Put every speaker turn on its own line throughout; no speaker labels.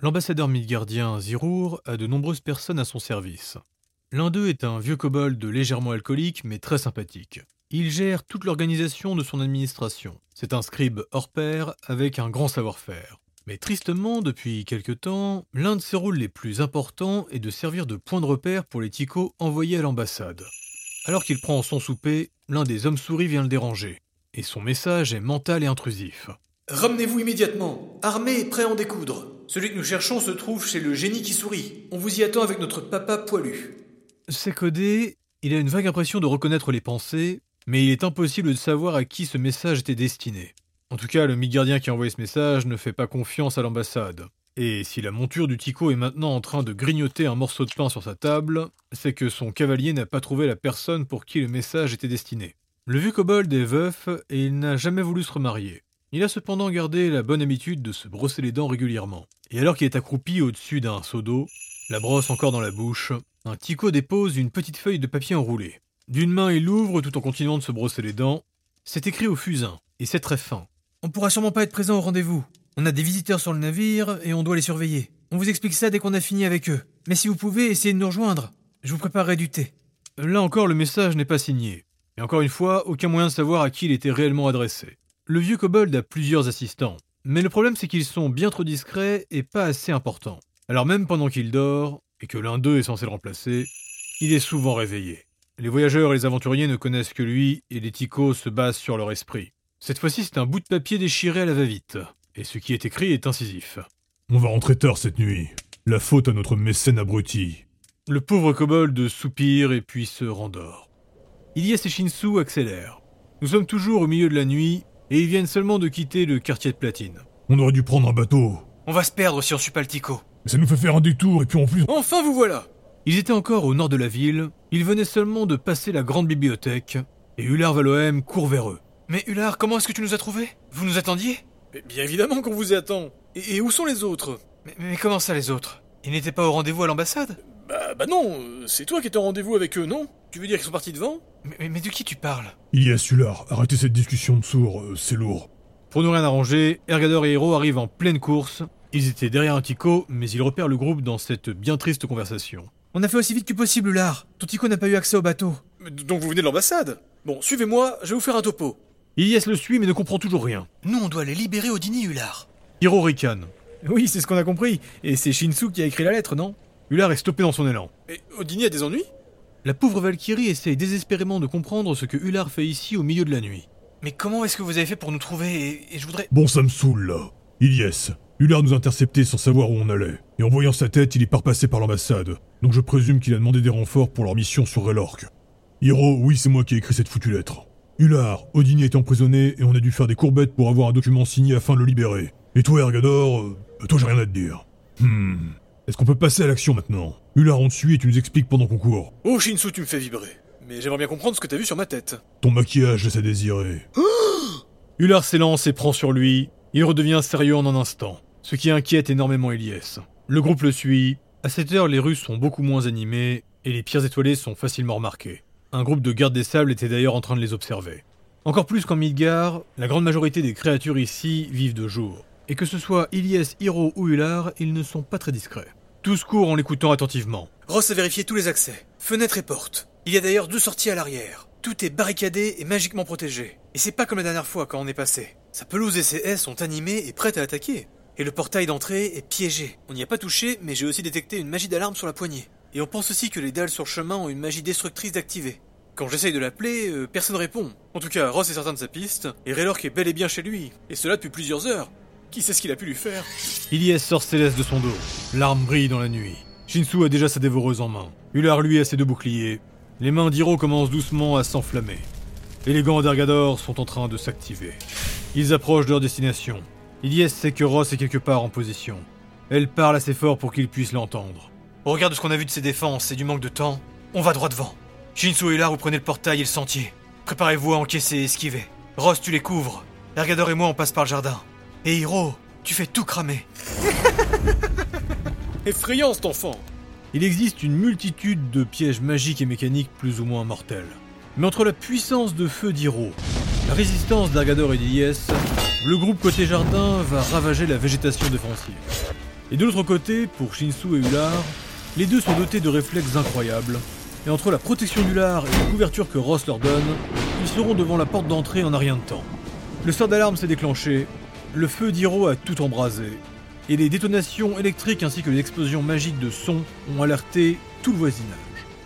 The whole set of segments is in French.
L'ambassadeur midgardien Zirour a de nombreuses personnes à son service. L'un d'eux est un vieux kobold légèrement alcoolique mais très sympathique. Il gère toute l'organisation de son administration. C'est un scribe hors pair avec un grand savoir-faire. Mais tristement, depuis quelque temps, l'un de ses rôles les plus importants est de servir de point de repère pour les ticos envoyés à l'ambassade. Alors qu'il prend son souper, l'un des hommes souris vient le déranger. Et son message est mental et intrusif.
Ramenez-vous immédiatement, armé et prêt à en découdre. Celui que nous cherchons se trouve chez le génie qui sourit. On vous y attend avec notre papa poilu.
C'est codé, il a une vague impression de reconnaître les pensées, mais il est impossible de savoir à qui ce message était destiné. En tout cas, le mi-gardien qui a envoyé ce message ne fait pas confiance à l'ambassade. Et si la monture du Tico est maintenant en train de grignoter un morceau de pain sur sa table, c'est que son cavalier n'a pas trouvé la personne pour qui le message était destiné. Le vieux kobold est veuf et il n'a jamais voulu se remarier. Il a cependant gardé la bonne habitude de se brosser les dents régulièrement. Et alors qu'il est accroupi au-dessus d'un seau d'eau, la brosse encore dans la bouche, un Tico dépose une petite feuille de papier enroulée. D'une main, il l'ouvre tout en continuant de se brosser les dents. C'est écrit au fusain, et c'est très fin.
On pourra sûrement pas être présent au rendez-vous. On a des visiteurs sur le navire et on doit les surveiller. On vous explique ça dès qu'on a fini avec eux. Mais si vous pouvez, essayez de nous rejoindre. Je vous préparerai du thé.
Là encore, le message n'est pas signé. Et encore une fois, aucun moyen de savoir à qui il était réellement adressé. Le vieux kobold a plusieurs assistants, mais le problème c'est qu'ils sont bien trop discrets et pas assez importants. Alors même pendant qu'il dort, et que l'un d'eux est censé le remplacer, il est souvent réveillé. Les voyageurs et les aventuriers ne connaissent que lui, et les ticos se basent sur leur esprit. Cette fois-ci c'est un bout de papier déchiré à la va-vite, et ce qui est écrit est incisif.
On va rentrer tard cette nuit. La faute à notre mécène abruti.
Le pauvre kobold soupire et puis se rendort. Ilyes et Shinsu accélèrent. Nous sommes toujours au milieu de la nuit, et ils viennent seulement de quitter le quartier de platine.
On aurait dû prendre un bateau.
On va se perdre si on suit pas le Tico.
Mais ça nous fait faire un détour et puis en plus...
Enfin vous voilà
Ils étaient encore au nord de la ville, ils venaient seulement de passer la grande bibliothèque, et Ular Valohem court vers eux.
Mais Ular, comment est-ce que tu nous as trouvés? Vous nous attendiez?
Mais Bien évidemment qu'on vous attend. Et, et où sont les autres?
Mais, mais comment ça les autres? Ils n'étaient pas au rendez-vous à l'ambassade?
Bah, bah non, euh, c'est toi qui étais en rendez-vous avec eux, non? Tu veux dire qu'ils sont partis devant?
Mais, mais- mais de qui tu parles?
Ilias Ular, arrêtez cette discussion de sourds, euh, c'est lourd.
Pour ne rien arranger, Ergador et Hero arrivent en pleine course. Ils étaient derrière un Tico, mais ils repèrent le groupe dans cette bien triste conversation.
On a fait aussi vite que possible, Ular. Ton Tico n'a pas eu accès au bateau.
Mais Donc vous venez de l'ambassade? Bon, suivez-moi, je vais vous faire un topo.
Ilyes le suit mais ne comprend toujours rien.
Nous, on doit les libérer au dîner, Ular.
Hiro ricane.
Oui, c'est ce qu'on a compris. Et c'est Shinsu qui a écrit la lettre, non?
Ular est stoppé dans son élan.
Et Odini a des ennuis?
La pauvre Valkyrie essaye désespérément de comprendre ce que Ular fait ici au milieu de la nuit.
Mais comment est-ce que vous avez fait pour nous trouver et, et je voudrais...
Bon, ça me saoule là. Ilias, Ular nous a interceptés sans savoir où on allait. Et en voyant sa tête, il est pas repassé par l'ambassade. Donc je présume qu'il a demandé des renforts pour leur mission sur Relorque. Hiro, oui, c'est moi qui ai écrit cette foutue lettre. Ular, Odini est emprisonné et on a dû faire des courbettes pour avoir un document signé afin de le libérer. Et toi, Ergador, euh, toi j'ai rien à te dire. Hmm. Est-ce qu'on peut passer à l'action maintenant? Ular, on te suit et tu nous expliques pendant qu'on court.
Oh Shinsu, tu me fais vibrer. Mais j'aimerais bien comprendre ce que t'as vu sur ma tête.
Ton maquillage laisse à désirer.
Ular s'élance et prend sur lui. Il redevient sérieux en un instant, ce qui inquiète énormément Ilyes. Le groupe le suit. À cette heure, les rues sont beaucoup moins animées et les pierres étoilées sont facilement remarquées. Un groupe de gardes des sables était d'ailleurs en train de les observer. Encore plus qu'en Midgard, la grande majorité des créatures ici vivent de jour. Et que ce soit Ilyes, Hiro ou Ular, ils ne sont pas très discrets. Tous courent en l'écoutant attentivement.
Ross a vérifié tous les accès, fenêtres et portes. Il y a d'ailleurs deux sorties à l'arrière. Tout est barricadé et magiquement protégé. Et c'est pas comme la dernière fois quand on est passé. Sa pelouse et ses haies sont animées et prêtes à attaquer. Et le portail d'entrée est piégé. On n'y a pas touché, mais j'ai aussi détecté une magie d'alarme sur la poignée. Et on pense aussi que les dalles sur le chemin ont une magie destructrice d'activer. Quand j'essaye de l'appeler, euh, personne répond. En tout cas, Ross est certain de sa piste, et Raylork est bel et bien chez lui. Et cela depuis plusieurs heures. Qui sait ce qu'il a pu lui faire
Ilyes sort Céleste de son dos. L'arme brille dans la nuit. Shinsu a déjà sa dévoreuse en main. Ular lui a ses deux boucliers. Les mains d'Hiro commencent doucement à s'enflammer. Et les gants d'Ergador sont en train de s'activer. Ils approchent de leur destination. Ilyes sait que Ross est quelque part en position. Elle parle assez fort pour qu'il puisse l'entendre.
Au regard de ce qu'on a vu de ses défenses et du manque de temps, on va droit devant. Shinsu est là, vous prenez le portail et le sentier. Préparez-vous à encaisser et esquiver. Ross, tu les couvres. Ergador et moi, on passe par le jardin. Et Hiro, tu fais tout cramer.
Effrayant cet enfant
Il existe une multitude de pièges magiques et mécaniques plus ou moins mortels. Mais entre la puissance de feu d'Hiro, la résistance d'Argador et d'Ilyes, le groupe côté jardin va ravager la végétation défensive. Et de l'autre côté, pour Shinsu et Ular, les deux sont dotés de réflexes incroyables, et entre la protection d'Ular et la couverture que Ross leur donne, ils seront devant la porte d'entrée en un rien de temps. Le sort d'alarme s'est déclenché, le feu d'Hiro a tout embrasé, et les détonations électriques ainsi que les explosions magiques de son ont alerté tout le voisinage.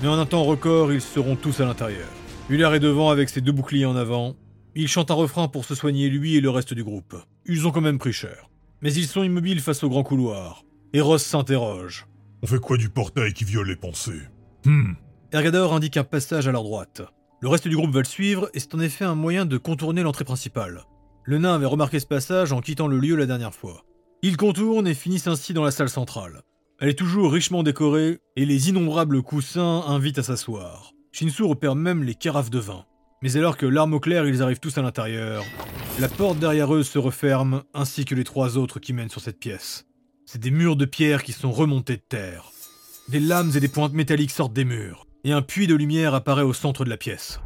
Mais en un temps record, ils seront tous à l'intérieur. Ular est devant avec ses deux boucliers en avant. Il chante un refrain pour se soigner lui et le reste du groupe. Ils ont quand même pris cher. Mais ils sont immobiles face au grand couloir. Et Ross s'interroge.
On fait quoi du portail qui viole les pensées? Hmm.
Ergador indique un passage à leur droite. Le reste du groupe va le suivre et c'est en effet un moyen de contourner l'entrée principale. Le nain avait remarqué ce passage en quittant le lieu la dernière fois. Ils contournent et finissent ainsi dans la salle centrale. Elle est toujours richement décorée et les innombrables coussins invitent à s'asseoir. Shinsu repère même les carafes de vin. Mais alors que l'arme au clair, ils arrivent tous à l'intérieur, la porte derrière eux se referme, ainsi que les trois autres qui mènent sur cette pièce. C'est des murs de pierre qui sont remontés de terre. Des lames et des pointes métalliques sortent des murs, et un puits de lumière apparaît au centre de la pièce.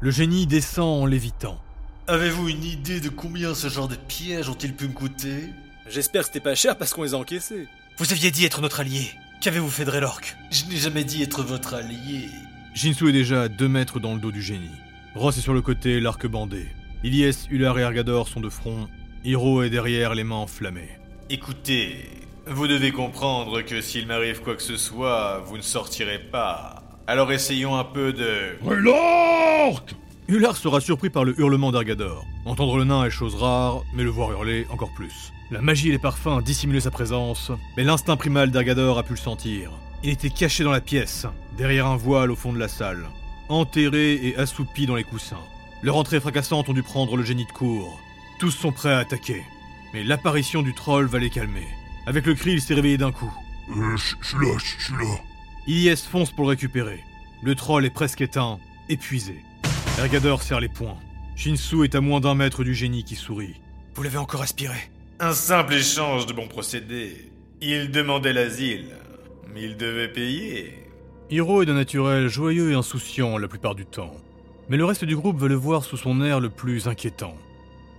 Le génie descend en lévitant.
Avez-vous une idée de combien ce genre de pièges ont-ils pu me coûter?
J'espère que c'était pas cher parce qu'on les a encaissés.
Vous aviez dit être notre allié. Qu'avez-vous fait de Raylork
Je n'ai jamais dit être votre allié.
Shinsu est déjà à deux mètres dans le dos du génie. Ross est sur le côté, l'arc bandé. Ilyes, Ular et Ergador sont de front. Hiro est derrière, les mains enflammées.
Écoutez, vous devez comprendre que s'il m'arrive quoi que ce soit, vous ne sortirez pas. Alors essayons un peu de...
Ular sera surpris par le hurlement d'Ergador. Entendre le nain est chose rare, mais le voir hurler encore plus. La magie et les parfums dissimulaient sa présence, mais l'instinct primal d'Ergador a pu le sentir. Il était caché dans la pièce, derrière un voile au fond de la salle, enterré et assoupi dans les coussins. Leur entrée fracassante ont dû prendre le génie de court. Tous sont prêts à attaquer. Mais l'apparition du troll va les calmer. Avec le cri, il s'est réveillé d'un coup.
Euh, je suis là, je suis là.
Ilyes fonce pour le récupérer. Le troll est presque éteint, épuisé. Ergador serre les poings. Shinsu est à moins d'un mètre du génie qui sourit.
Vous l'avez encore aspiré.
Un simple échange de bons procédés. Il demandait l'asile, mais il devait payer.
Hiro est d'un naturel joyeux et insouciant la plupart du temps. Mais le reste du groupe veut le voir sous son air le plus inquiétant.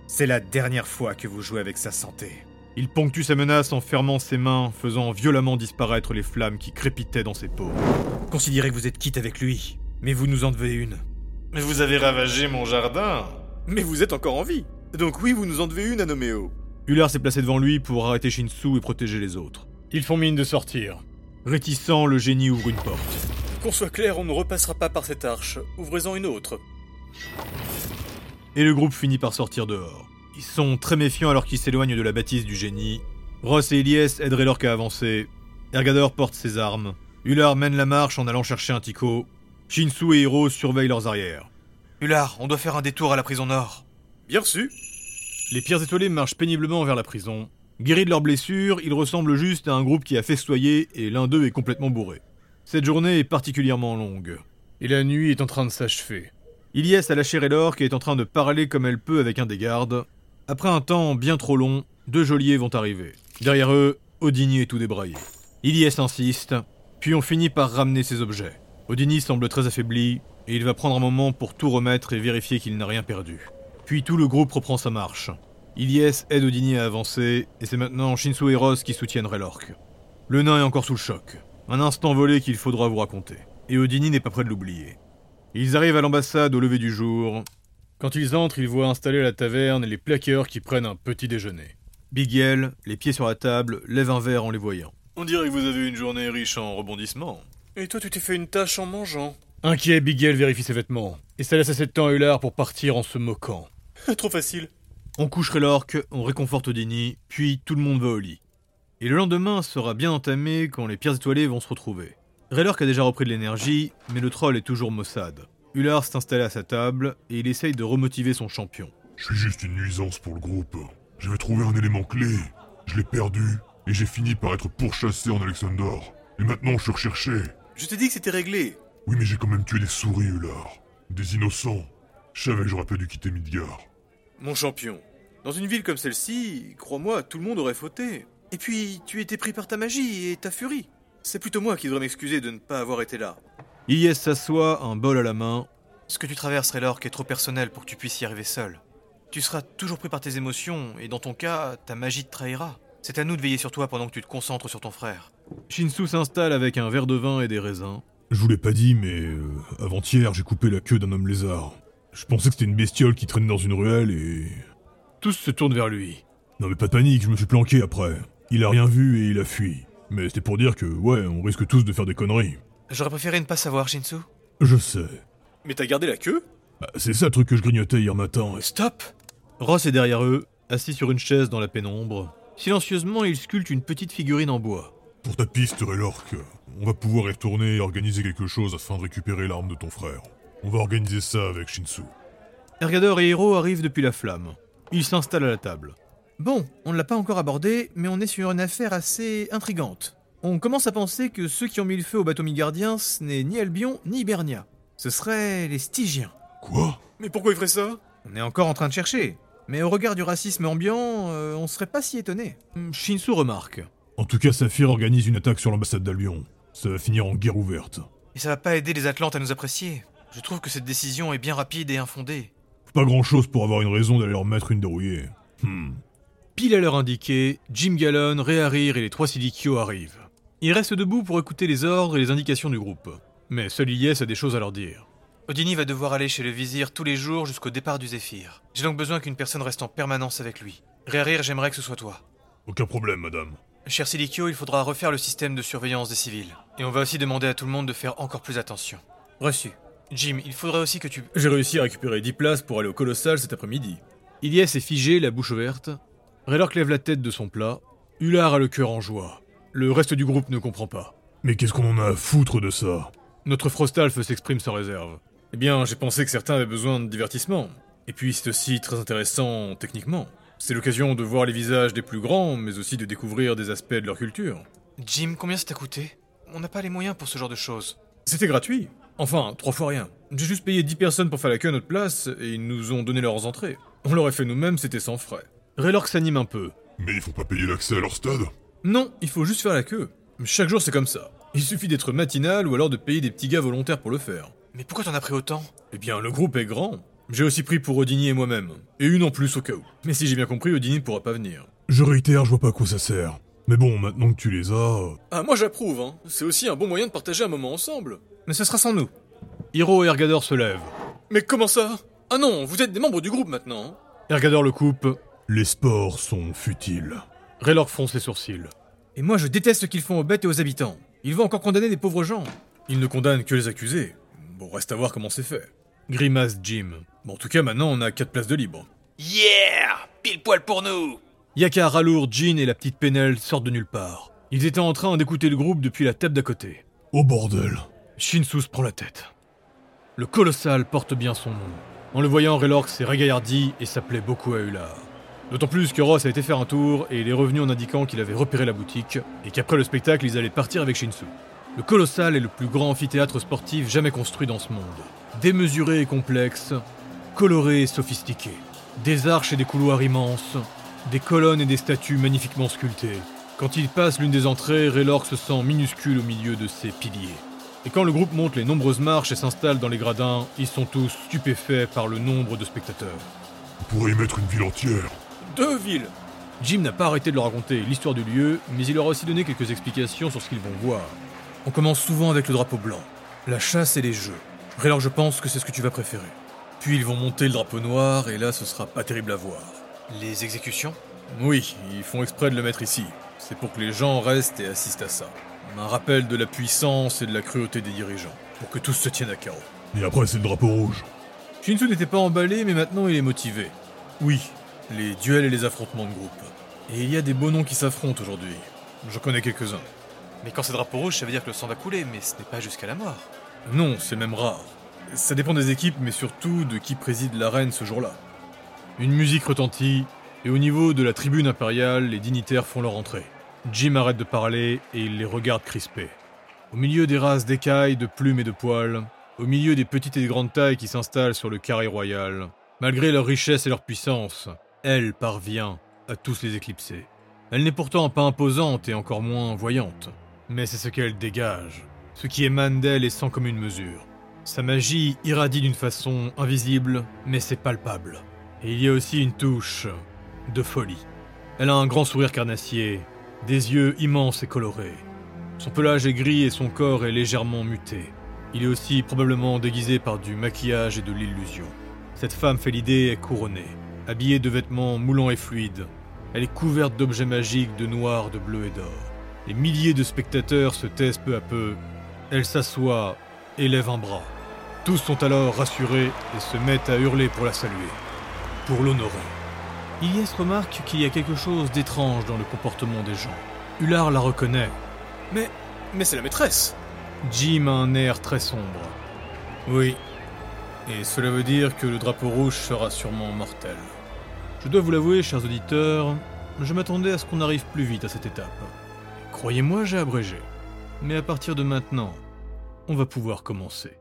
C'est la dernière fois que vous jouez avec sa santé.
Il ponctue sa menace en fermant ses mains, faisant violemment disparaître les flammes qui crépitaient dans ses peaux.
Considérez que vous êtes quitte avec lui, mais vous nous en devez une.
Mais vous avez ravagé mon jardin.
Mais vous êtes encore en vie. Donc oui, vous nous en devez une à Noméo.
Ular s'est placé devant lui pour arrêter Shinsu et protéger les autres. Ils font mine de sortir. Réticent, le génie ouvre une porte.
Qu'on soit clair, on ne repassera pas par cette arche. Ouvrez-en une autre.
Et le groupe finit par sortir dehors. Ils sont très méfiants alors qu'ils s'éloignent de la bâtisse du génie. Ross et Ilyes aident Raylork à avancer. Ergador porte ses armes. Ular mène la marche en allant chercher un tico. Shinsu et Hiro surveillent leurs arrières.
Ular, on doit faire un détour à la prison nord.
Bien reçu.
Les pierres étoilées marchent péniblement vers la prison. Guéris de leurs blessures, ils ressemblent juste à un groupe qui a festoyé et l'un d'eux est complètement bourré. Cette journée est particulièrement longue. Et la nuit est en train de s'achever. Ilyes a lâché Raylork et est en train de parler comme elle peut avec un des gardes. Après un temps bien trop long, deux geôliers vont arriver. Derrière eux, Odini est tout débraillé. Ilyes insiste, puis on finit par ramener ses objets. Odini semble très affaibli, et il va prendre un moment pour tout remettre et vérifier qu'il n'a rien perdu. Puis tout le groupe reprend sa marche. Ilyes aide Odini à avancer, et c'est maintenant Shinsu et Ross qui soutiennent Raylork. Le nain est encore sous le choc. Un instant volé qu'il faudra vous raconter. Et Odini n'est pas prêt de l'oublier. Ils arrivent à l'ambassade au lever du jour. Quand ils entrent, ils voient installés à la taverne les plaqueurs qui prennent un petit déjeuner. Bigel, les pieds sur la table, lève un verre en les voyant.
On dirait que vous avez une journée riche en rebondissements.
Et toi, tu t'es fait une tâche en mangeant.
Inquiet, Bigel vérifie ses vêtements. Et ça laisse assez de temps à Ular pour partir en se moquant.
Trop facile.
On coucherait l'orque, on réconforte Odini, puis tout le monde va au lit. Et le lendemain sera bien entamé quand les pierres étoilées vont se retrouver. Raylork a déjà repris de l'énergie, mais le troll est toujours maussade. Ular s'est installé à sa table et il essaye de remotiver son champion.
Je suis juste une nuisance pour le groupe. J'avais trouvé un élément clé. Je l'ai perdu et j'ai fini par être pourchassé en Alexandor. Et maintenant je suis recherché.
Je t'ai dit que c'était réglé.
Oui, mais j'ai quand même tué des souris, Ular. Des innocents. Je savais que j'aurais pas dû quitter Midgard.
Mon champion. Dans une ville comme celle-ci, crois-moi, tout le monde aurait fauté. Et puis, tu étais pris par ta magie et ta furie. C'est plutôt moi qui devrais m'excuser de ne pas avoir été là.
Ilyes s'assoit, un bol à la main.
Ce que tu traverses, Raylork, est trop personnel pour que tu puisses y arriver seul. Tu seras toujours pris par tes émotions, et dans ton cas, ta magie te trahira. C'est à nous de veiller sur toi pendant que tu te concentres sur ton frère.
Shinsu s'installe avec un verre de vin et des raisins.
Je vous l'ai pas dit, mais euh, avant-hier, j'ai coupé la queue d'un homme lézard. Je pensais que c'était une bestiole qui traînait dans une ruelle et...
Tous se tournent vers lui.
Non mais pas de panique, je me suis planqué après. Il a rien vu et il a fui. Mais c'était pour dire que, ouais, on risque tous de faire des conneries.
J'aurais préféré ne pas savoir, Shinsu.
Je sais.
Mais t'as gardé la queue?
Bah, c'est ça le truc que je grignotais hier matin.
Stop
Ross est derrière eux, assis sur une chaise dans la pénombre. Silencieusement, il sculpte une petite figurine en bois.
Pour ta piste, Relorque, on va pouvoir y retourner et organiser quelque chose afin de récupérer l'arme de ton frère. On va organiser ça avec Shinsu.
Ergador et Hiro arrivent depuis la flamme. Ils s'installent à la table.
Bon, on ne l'a pas encore abordé, mais on est sur une affaire assez intrigante. On commence à penser que ceux qui ont mis le feu au bateau mi-gardien, ce n'est ni Albion ni Hibernia. Ce seraient les Stygiens.
Quoi?
Mais pourquoi il ferait ça?
On est encore en train de chercher. Mais au regard du racisme ambiant, euh, on serait pas si étonné.
Hmm, Shinsu remarque.
En tout cas, Saphir organise une attaque sur l'ambassade d'Albion. Ça va finir en guerre ouverte.
Et ça va pas aider les Atlantes à nous apprécier. Je trouve que cette décision est bien rapide et infondée.
Pas grand chose pour avoir une raison d'aller leur mettre une dérouillée. Hmm.
Pile à l'heure indiquée, Jim Gallon, Réharir et les trois Sidikios arrivent. Ils restent debout pour écouter les ordres et les indications du groupe. Mais seul Ilyes a des choses à leur dire.
Odini va devoir aller chez le vizir tous les jours jusqu'au départ du Zéphyr. J'ai donc besoin qu'une personne reste en permanence avec lui. Réharir, j'aimerais que ce soit toi.
Aucun problème, madame.
Cher Silikio, il faudra refaire le système de surveillance des civils. Et on va aussi demander à tout le monde de faire encore plus attention.
Reçu.
Jim, il faudrait aussi que tu...
J'ai réussi à récupérer 10 places pour aller au Colossal cet après-midi. Ilyes est figé, la bouche ouverte. Raylork lève la tête de son plat. Hullard a le cœur en joie. Le reste du groupe ne comprend pas.
Mais qu'est-ce qu'on en a à foutre de ça?
Notre Frostalf s'exprime sans réserve. Eh bien, j'ai pensé que certains avaient besoin de divertissement. Et puis c'est aussi très intéressant techniquement. C'est l'occasion de voir les visages des plus grands, mais aussi de découvrir des aspects de leur culture.
Jim, combien ça t'a coûté? On n'a pas les moyens pour ce genre de choses.
C'était gratuit. Enfin, trois fois rien. J'ai juste payé 10 personnes pour faire la queue à notre place, et ils nous ont donné leurs entrées. On l'aurait fait nous-mêmes, c'était sans frais. Raylork s'anime un peu.
Mais il faut pas payer l'accès à leur stade
Non, il faut juste faire la queue. Chaque jour c'est comme ça. Il suffit d'être matinal ou alors de payer des petits gars volontaires pour le faire.
Mais pourquoi t'en as pris autant?
Eh bien, le groupe est grand. J'ai aussi pris pour Odini et moi-même. Et une en plus au cas où. Mais si j'ai bien compris, Odini ne pourra pas venir.
Je réitère, je vois pas à quoi ça sert. Mais bon, maintenant que tu les as...
Ah, moi j'approuve, hein. C'est aussi un bon moyen de partager un moment ensemble.
Mais ce sera sans nous.
Hiro et Ergador se lèvent.
Mais comment ça? Ah non, vous êtes des membres du groupe maintenant. hein.
Ergador le coupe.
Les sports sont futiles.
Raylork fronce les sourcils.
Et moi, je déteste ce qu'ils font aux bêtes et aux habitants. Ils vont encore condamner des pauvres gens.
Il ne condamne que les accusés. Bon, reste à voir comment c'est fait. Grimace Jim. Bon, en tout cas, maintenant on a 4 places de libre.
Yeah Pile poil pour nous
Yaka, Ralour, Jean et la petite Penel sortent de nulle part. Ils étaient en train d'écouter le groupe depuis la table d'à côté.
Oh bordel
Shinsu se prend la tête. Le colossal porte bien son nom. En le voyant, Raylork s'est ragaillardi et s'appelait beaucoup à Hullard. D'autant plus que Ross a été faire un tour et il est revenu en indiquant qu'il avait repéré la boutique et qu'après le spectacle, ils allaient partir avec Shinsu. Le colossal est le plus grand amphithéâtre sportif jamais construit dans ce monde. Démesuré et complexe, coloré et sophistiqué. Des arches et des couloirs immenses, des colonnes et des statues magnifiquement sculptées. Quand il passe l'une des entrées, Raylork se sent minuscule au milieu de ses piliers. Et quand le groupe monte les nombreuses marches et s'installe dans les gradins, ils sont tous stupéfaits par le nombre de spectateurs.
On pourrait y mettre une ville entière.
Deux villes
Jim n'a pas arrêté de leur raconter l'histoire du lieu, mais il leur a aussi donné quelques explications sur ce qu'ils vont voir. On commence souvent avec le drapeau blanc, la chasse et les jeux. Alors je pense que c'est ce que tu vas préférer. Puis ils vont monter le drapeau noir, et là ce sera pas terrible à voir.
Les exécutions?
Oui, ils font exprès de le mettre ici. C'est pour que les gens restent et assistent à ça. Un rappel de la puissance et de la cruauté des dirigeants, pour que tous se tiennent à carreau.
Et après, c'est le drapeau rouge.
Shinsu n'était pas emballé, mais maintenant il est motivé. Oui, les duels et les affrontements de groupe. Et il y a des beaux noms qui s'affrontent aujourd'hui. J'en connais quelques-uns.
Mais quand c'est drapeau rouge, ça veut dire que le sang va couler, mais ce n'est pas jusqu'à la mort.
Non, c'est même rare. Ça dépend des équipes, mais surtout de qui préside l'arène ce jour-là. Une musique retentit, et au niveau de la tribune impériale, les dignitaires font leur entrée. Jim arrête de parler et il les regarde crispés. Au milieu des races d'écailles, de plumes et de poils, au milieu des petites et des grandes tailles qui s'installent sur le carré royal, malgré leur richesse et leur puissance, elle parvient à tous les éclipser. Elle n'est pourtant pas imposante et encore moins voyante, mais c'est ce qu'elle dégage. Ce qui émane d'elle est sans commune mesure. Sa magie irradie d'une façon invisible, mais c'est palpable. Et il y a aussi une touche de folie. Elle a un grand sourire carnassier, des yeux immenses et colorés. Son pelage est gris et son corps est légèrement muté. Il est aussi probablement déguisé par du maquillage et de l'illusion. Cette femme l'idée est couronnée, habillée de vêtements moulants et fluides. Elle est couverte d'objets magiques de noir, de bleu et d'or. Les milliers de spectateurs se taisent peu à peu. Elle s'assoit et lève un bras. Tous sont alors rassurés et se mettent à hurler pour la saluer, pour l'honorer. Ilyes remarque qu'il y a quelque chose d'étrange dans le comportement des gens. Hullard la reconnaît.
Mais. Mais c'est la maîtresse
Jim a un air très sombre. Oui. Et cela veut dire que le drapeau rouge sera sûrement mortel. Je dois vous l'avouer, chers auditeurs, je m'attendais à ce qu'on arrive plus vite à cette étape. Croyez-moi, j'ai abrégé. Mais à partir de maintenant, on va pouvoir commencer.